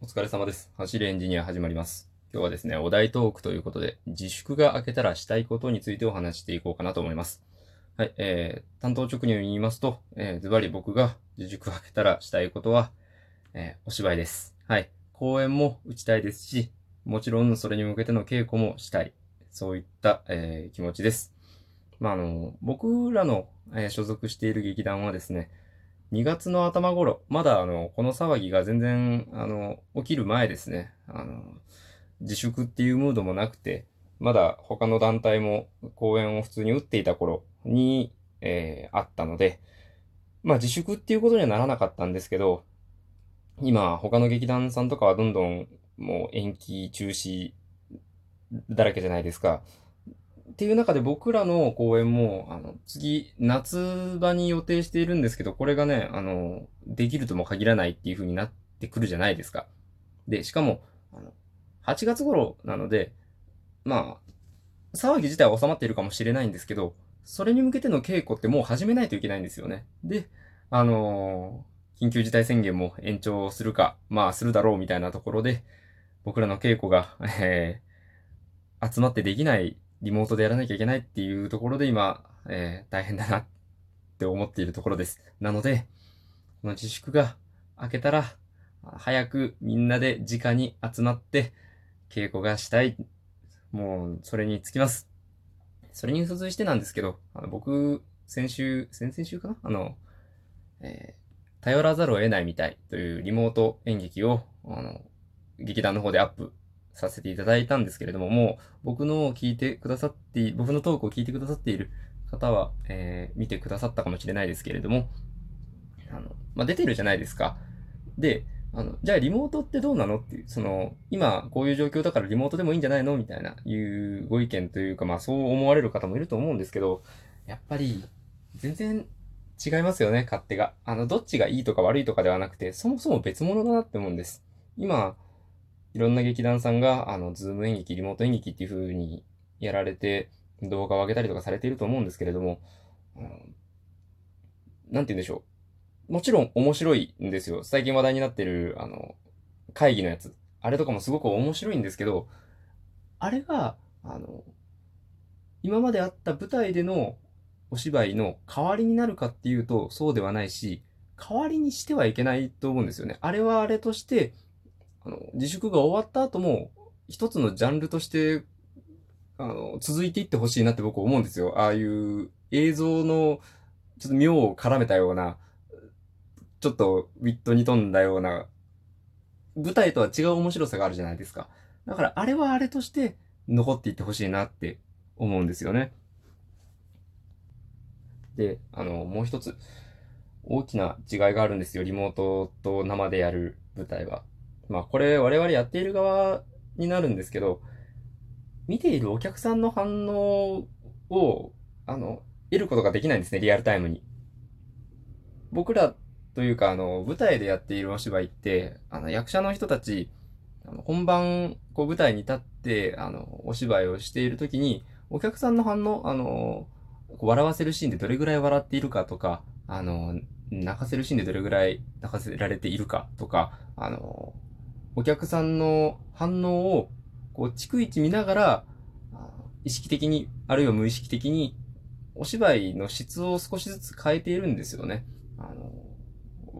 お疲れ様です。走りエンジニア始まります。今日はですね、お題トークということで、自粛が明けたらしたいことについてお話していこうかなと思います。はい、えー、担当直入に言いますと、えー、ズバリ僕が自粛が明けたらしたいことは、えー、お芝居です。はい。公演も打ちたいですし、もちろんそれに向けての稽古もしたい。そういった、えー、気持ちです。まあ、あの、僕らの、えー所属している劇団はですね、2月の頭頃、まだあの、この騒ぎが全然、あの、起きる前ですね、あの、自粛っていうムードもなくて、まだ他の団体も公演を普通に打っていた頃に、えーあったので、まあ自粛っていうことにはならなかったんですけど、今他の劇団さんとかはどんどんもう延期中止だらけじゃないですか。っていう中で僕らの公演も、あの、次、夏場に予定しているんですけど、これがね、あの、できるとも限らないっていう風になってくるじゃないですか。で、しかも、あの、8月頃なので、まあ、騒ぎ自体は収まっているかもしれないんですけど、それに向けての稽古ってもう始めないといけないんですよね。で、あの緊急事態宣言も延長するか、まあするだろうみたいなところで、僕らの稽古が、えー集まってできない、リモートでやらなきゃいけないっていうところで今、えー大変だなって思っているところです。なので、この自粛が明けたら、早くみんなで直に集まって稽古がしたい。もう、それにつきます。それに付随してなんですけど、あの僕、先週、先々週かな？あの、えー頼らざるを得ないみたいというリモート演劇を、あの、劇団の方でアップさせていただいたんですけれども、もう僕の聞いてくださって、僕のトークを聞いてくださっている方は、えー見てくださったかもしれないですけれども、あの、まあ、出てるじゃないですか。で、あの、じゃあリモートってどうなのっていう、その、今こういう状況だからリモートでもいいんじゃないの？みたいな、いうご意見というか、まあそう思われる方もいると思うんですけど、やっぱり、全然違いますよね、勝手が。あの、どっちがいいとか悪いとかではなくて、そもそも別物だなって思うんです。今、いろんな劇団さんが、あの、ズーム演劇、リモート演劇っていう風にやられて、動画を上げたりとかされていると思うんですけれども、あのなんて言うんでしょう。もちろん面白いんですよ。最近話題になってる、あの、会議のやつ。あれとかもすごく面白いんですけど、あれが、あの、今まであった舞台でのお芝居の代わりになるかっていうと、そうではないし、代わりにしてはいけないと思うんですよね。あれはあれとして、あの、自粛が終わった後も、一つのジャンルとして、あの、続いていってほしいなって僕思うんですよ。ああいう映像の、ちょっと妙を絡めたような、ちょっとウィットに富んだような、舞台とは違う面白さがあるじゃないですか。だからあれはあれとして残っていってほしいなって思うんですよね。で、あの、もう一つ、大きな違いがあるんですよ。リモートと生でやる舞台は。まあ、これ我々やっている側になるんですけど、見ているお客さんの反応を、あの、得ることができないんですね、リアルタイムに。僕らというか、あの、舞台でやっているお芝居って、あの、役者の人たち、あの本番、こう舞台に立って、あの、お芝居をしているときに、お客さんの反応、あの、笑わせるシーンでどれぐらい笑っているかとか、あの、泣かせるシーンでどれぐらい泣かせられているかとか、あの、お客さんの反応を、こう、逐一見ながら、意識的に、あるいは無意識的に、お芝居の質を少しずつ変えているんですよね。あの、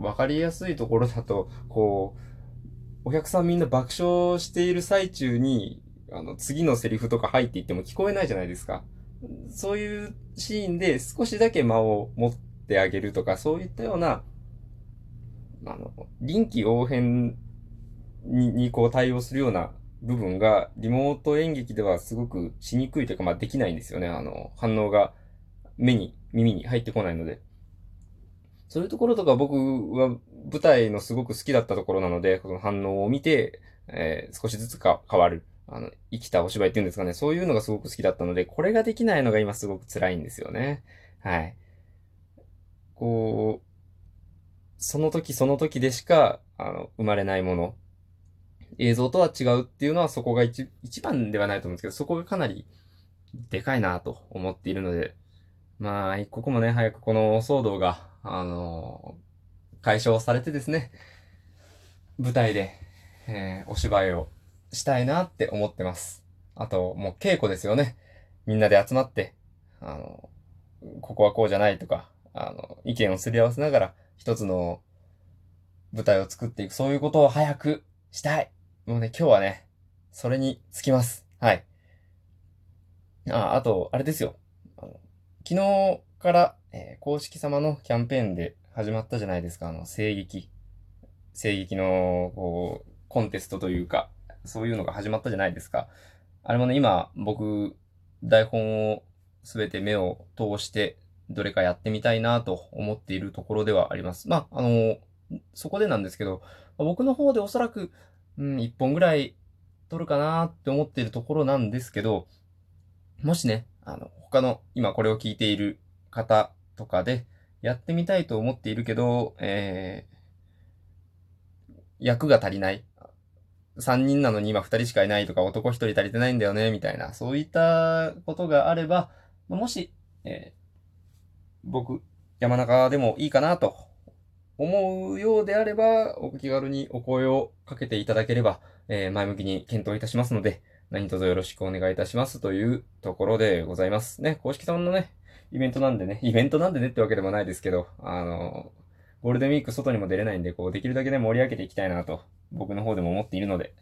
わかりやすいところだと、こう、お客さんみんな爆笑している最中に、あの、次のセリフとか入っていっても聞こえないじゃないですか。そういうシーンで少しだけ間を持ってあげるとか、そういったような、あの、臨機応変ににこう対応するような部分が、リモート演劇ではすごくしにくいというか、まあできないんですよね。あの、反応が目に、耳に入ってこないので。そういうところとか僕は舞台のすごく好きだったところなので、この反応を見て、えー少しずつか変わる。あの、生きたお芝居っていうんですかね。そういうのがすごく好きだったので、これができないのが今すごく辛いんですよね。はい。こう、その時その時でしか、あの、生まれないもの。映像とは違うっていうのはそこが一一番ではないと思うんですけど、そこがかなりでかいなと思っているので、まあ、一刻もね、早くこの騒動が、あの解消されてですね、舞台でえー、お芝居をしたいなって思ってます。あと、もう稽古ですよね。みんなで集まって、あの、ここはこうじゃないとか、あの、意見をすり合わせながら、一つの舞台を作っていく、そういうことを早くしたい。もうね、今日はね、それにつきます。はい。あ、あと、あれですよ。あの昨日から、えー、公式様のキャンペーンで始まったじゃないですか。あの、声劇。声劇の、こう、コンテストというか、そういうのが始まったじゃないですか。あれもね、今、僕、台本をすべて目を通して、どれかやってみたいなと思っているところではあります。まあ、あの、そこでなんですけど、僕の方でおそらく、うん、一本ぐらい撮るかなって思っているところなんですけど、もしね、あの、他の今これを聞いている方とかで、やってみたいと思っているけど、えー、役が足りない。3人なのに今2人しかいないとか男1人足りてないんだよね、みたいな、そういったことがあれば、もし、えー、僕、山中でもいいかなと思うようであれば、お気軽にお声をかけていただければ、えー、前向きに検討いたしますので、何卒よろしくお願いいたしますというところでございます。ね、公式さんのね、イベントなんでね、イベントなんでねってわけでもないですけど、あの、ゴールデンウィーク外にも出れないんで、こう、できるだけね、盛り上げていきたいなと、僕の方でも思っているので、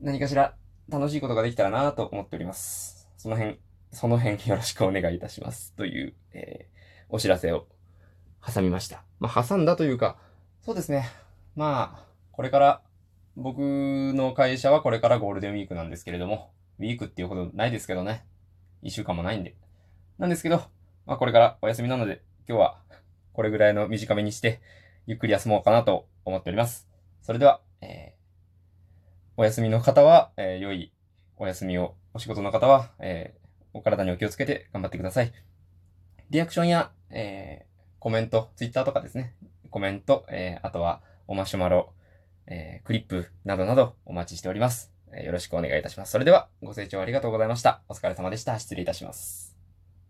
何かしら楽しいことができたらなと思っております。その辺、その辺よろしくお願いいたします。という、えー、お知らせを挟みました。まあ、挟んだというか、そうですね。まあ、これから僕の会社はこれからゴールデンウィークなんですけれども、ウィークっていうほどないですけどね。一週間もないんで。なんですけど、まあこれからお休みなので、今日はこれぐらいの短めにして、ゆっくり休もうかなと思っております。それでは、えー、お休みの方は、えー、良いお休みを、お仕事の方は、えー、お体にお気をつけて頑張ってください。リアクションや、えー、コメント、ツイッターとかですね。コメント、えー、あとは、おマシュマロ、えー、クリップなどなどお待ちしております。えー、よろしくお願いいたします。それでは、ご清聴ありがとうございました。お疲れ様でした。失礼いたします。